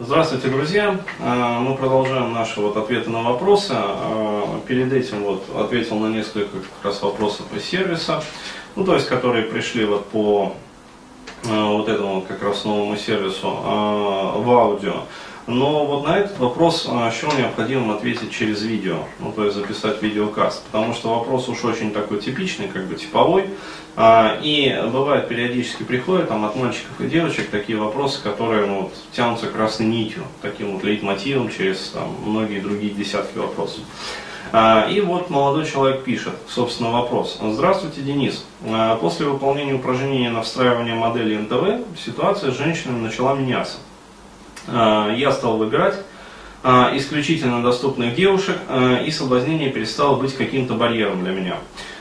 Здравствуйте, друзья! А, мы продолжаем наши вот ответы на вопросы. А, перед этим вот ответил на несколько как раз вопросов из сервиса, ну то есть которые пришли вот по а, вот этому как раз новому сервису в аудио. Но вот на этот вопрос счел необходимым ответить через видео, ну то есть записать видеокаст, потому что вопрос уж очень такой типичный, как бы типовой, а, и бывает периодически приходят там от мальчиков и девочек такие вопросы, которые ну, вот, тянутся красной нитью, таким вот лейтмотивом через там, многие другие десятки вопросов. А, и вот молодой человек пишет, собственно, вопрос. Здравствуйте, Денис. А, после выполнения упражнения на встраивание модели НТВ ситуация с женщинами начала меняться. Я стал выбирать исключительно доступных девушек, и соблазнение перестало быть каким-то барьером для меня.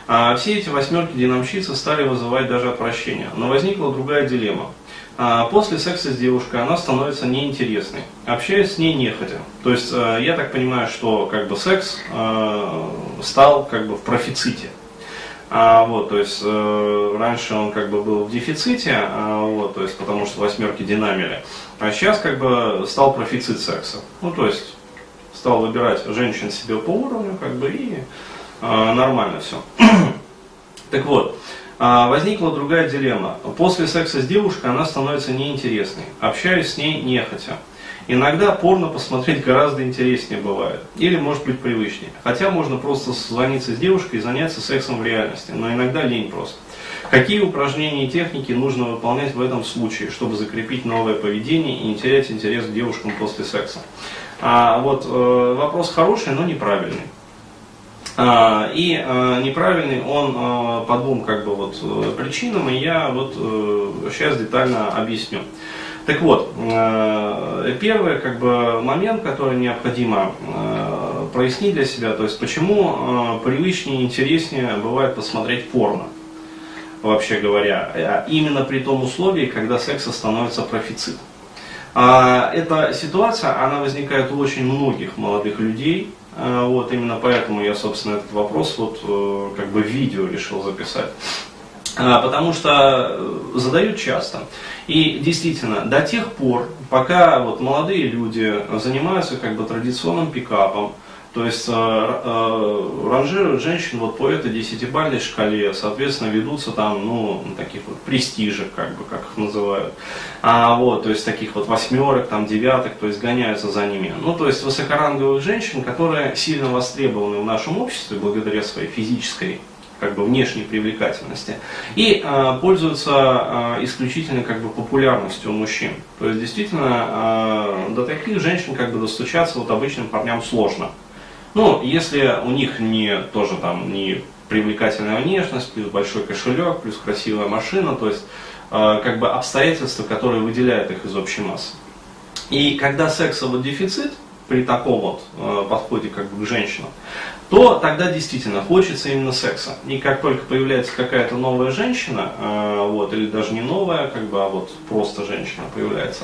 А все эти восьмерки динамщицы стали вызывать даже отвращение. Но возникла другая дилемма. А после секса с девушкой она становится неинтересной. Общаюсь с ней нехотя. То есть я так понимаю, что как бы секс стал как бы в профиците. А, вот, то есть э, раньше он как бы был в дефиците, а, вот, то есть потому что восьмерки динамили, а сейчас как бы стал профицит секса. Ну, то есть стал выбирать женщин себе по уровню, как бы и а, нормально все. так вот, а, возникла другая дилемма. После секса с девушкой она становится неинтересной. Общаюсь с ней нехотя. Иногда порно посмотреть гораздо интереснее бывает. Или может быть привычнее. Хотя можно просто созвониться с девушкой и заняться сексом в реальности. Но иногда лень просто. Какие упражнения и техники нужно выполнять в этом случае, чтобы закрепить новое поведение и не терять интерес к девушкам после секса? А, вот э, вопрос хороший, но неправильный. А, и а, неправильный он а, по двум как бы, вот, э, причинам, и я вот сейчас э, детально объясню. Так вот, э, первый как бы, момент, который необходимо прояснить для себя, то есть почему привычнее и интереснее бывает посмотреть порно, вообще говоря, именно при том условии, когда секса становится профицит. Эта ситуация, она возникает у очень многих молодых людей, вот именно поэтому я, собственно, этот вопрос вот э, как бы видео решил записать. А, потому что э, задают часто. И действительно, до тех пор, пока вот молодые люди занимаются как бы традиционным пикапом, то есть э, э, ранжируют женщин вот по этой десятибальной шкале, соответственно, ведутся там, ну, таких вот престижек, как бы, как их называют. А вот, то есть таких вот восьмерок, там, девяток, то есть гоняются за ними. Ну, то есть высокоранговых женщин, которые сильно востребованы в нашем обществе благодаря своей физической как бы внешней привлекательности и э, пользуются э, исключительно как бы популярностью у мужчин. То есть действительно э, до таких женщин как бы достучаться вот обычным парням сложно. Ну, если у них не тоже там не привлекательная внешность, плюс большой кошелек, плюс красивая машина, то есть э, как бы обстоятельства, которые выделяют их из общей массы. И когда секса вот дефицит, при таком вот э, подходе как бы к женщинам, то тогда действительно хочется именно секса. И как только появляется какая-то новая женщина, э, вот, или даже не новая, как бы, а вот просто женщина появляется,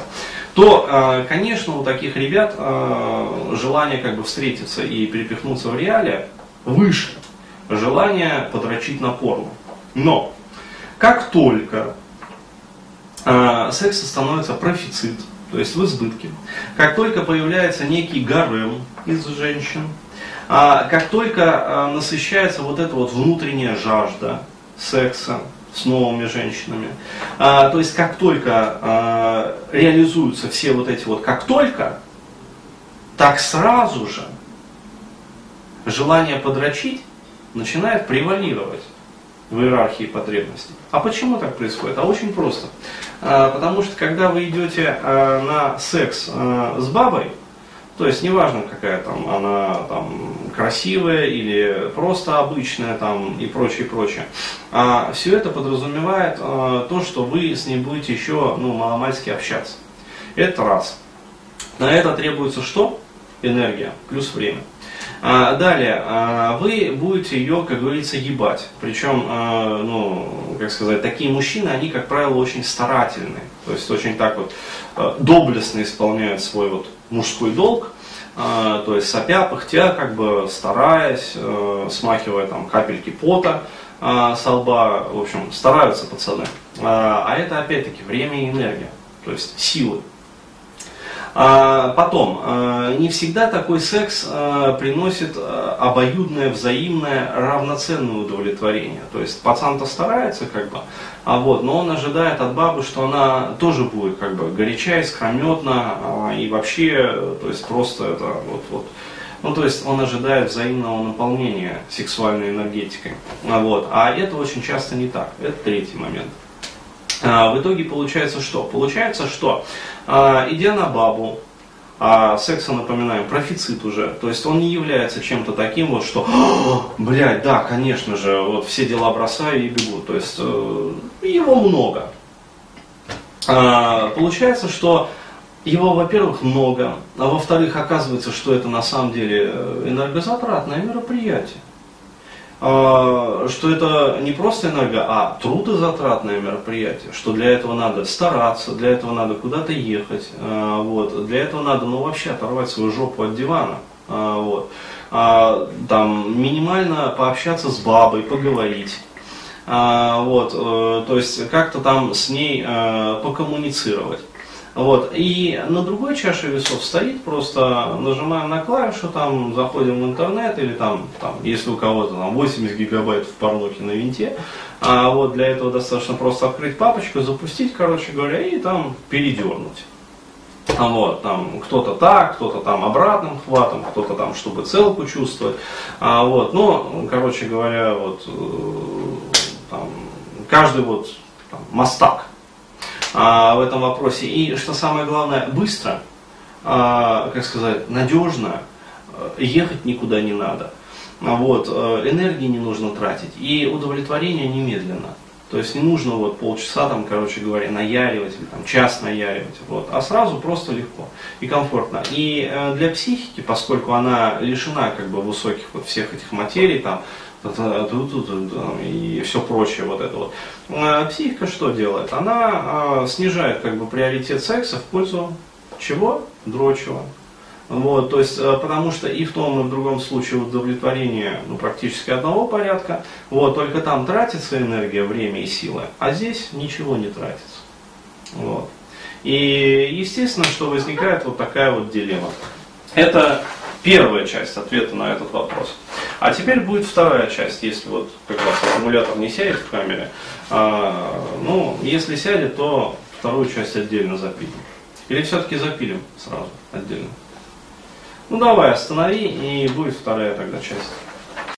то, э, конечно, у таких ребят э, желание как бы встретиться и перепихнуться в реале выше желание подрочить на порно. Но, как только э, секса становится профицит, то есть в избытке, как только появляется некий гарем из женщин, а, как только насыщается вот эта вот внутренняя жажда секса с новыми женщинами, а, то есть как только а, реализуются все вот эти вот, как только, так сразу же желание подрочить начинает превалировать в иерархии потребностей. А почему так происходит? А очень просто. А, потому что когда вы идете а, на секс а, с бабой, то есть неважно, какая там она там красивая или просто обычная там и прочее, прочее. А, все это подразумевает а, то, что вы с ней будете еще ну, маломальски общаться. Это раз. На это требуется что? Энергия плюс время. А, далее, а, вы будете ее, как говорится, ебать. Причем, а, ну, как сказать, такие мужчины, они, как правило, очень старательные. То есть очень так вот а, доблестно исполняют свой вот мужской долг, то есть сопя, пыхтя, как бы стараясь, э, смахивая там капельки пота э, со лба, в общем, стараются пацаны. Э, а это опять-таки время и энергия, то есть силы. А, потом, а, не всегда такой секс а, приносит а, обоюдное, взаимное, равноценное удовлетворение. То есть пацан-то старается, как бы, а вот, но он ожидает от бабы, что она тоже будет как бы горяча, искрометна а, и вообще, то есть просто это вот, вот, ну, то есть он ожидает взаимного наполнения сексуальной энергетикой. А, вот. а это очень часто не так. Это третий момент. А, в итоге получается что? Получается, что а, идя на бабу, а секса, напоминаем, профицит уже. То есть он не является чем-то таким вот, что, блядь, да, конечно же, вот все дела бросаю и бегу. То есть э, его много. А, получается, что его, во-первых, много, а во-вторых, оказывается, что это на самом деле э, энергозатратное мероприятие. А, что это не просто энерго, а трудозатратное мероприятие, что для этого надо стараться, для этого надо куда-то ехать, а, вот, для этого надо, ну, вообще оторвать свою жопу от дивана, а, вот, там, минимально пообщаться с бабой, поговорить, вот, э, то есть как-то там с ней э, покоммуницировать. Вот. И на другой чаше весов стоит, просто нажимаем на клавишу, там, заходим в интернет, или там, там если у кого-то там 80 гигабайт в порнухе на винте, а вот для этого достаточно просто открыть папочку, запустить, короче говоря, и там передернуть. А вот, там кто-то так, кто-то там обратным хватом, кто-то там, чтобы целку чувствовать. А вот, ну, короче говоря, вот э, там, каждый вот там, мастак а, в этом вопросе. И что самое главное, быстро, а, как сказать, надежно, э, ехать никуда не надо. Вот, э, энергии не нужно тратить и удовлетворение немедленно. То есть не нужно вот полчаса там, короче говоря, наяривать или там час наяривать, вот, а сразу просто легко и комфортно. И э, для психики, поскольку она лишена как бы высоких вот всех этих материй, там, и все прочее вот это вот. А психика что делает? Она а, снижает как бы приоритет секса в пользу чего? Дрочего. Вот, то есть, а, потому что и в том, и в другом случае удовлетворение ну, практически одного порядка, вот, только там тратится энергия, время и силы, а здесь ничего не тратится. Вот. И естественно, что возникает вот такая вот дилемма. Это первая часть ответа на этот вопрос. А теперь будет вторая часть, если вот как раз аккумулятор не сядет в камере. А, ну, если сядет, то вторую часть отдельно запилим. Или все-таки запилим сразу отдельно. Ну давай, останови, и будет вторая тогда часть.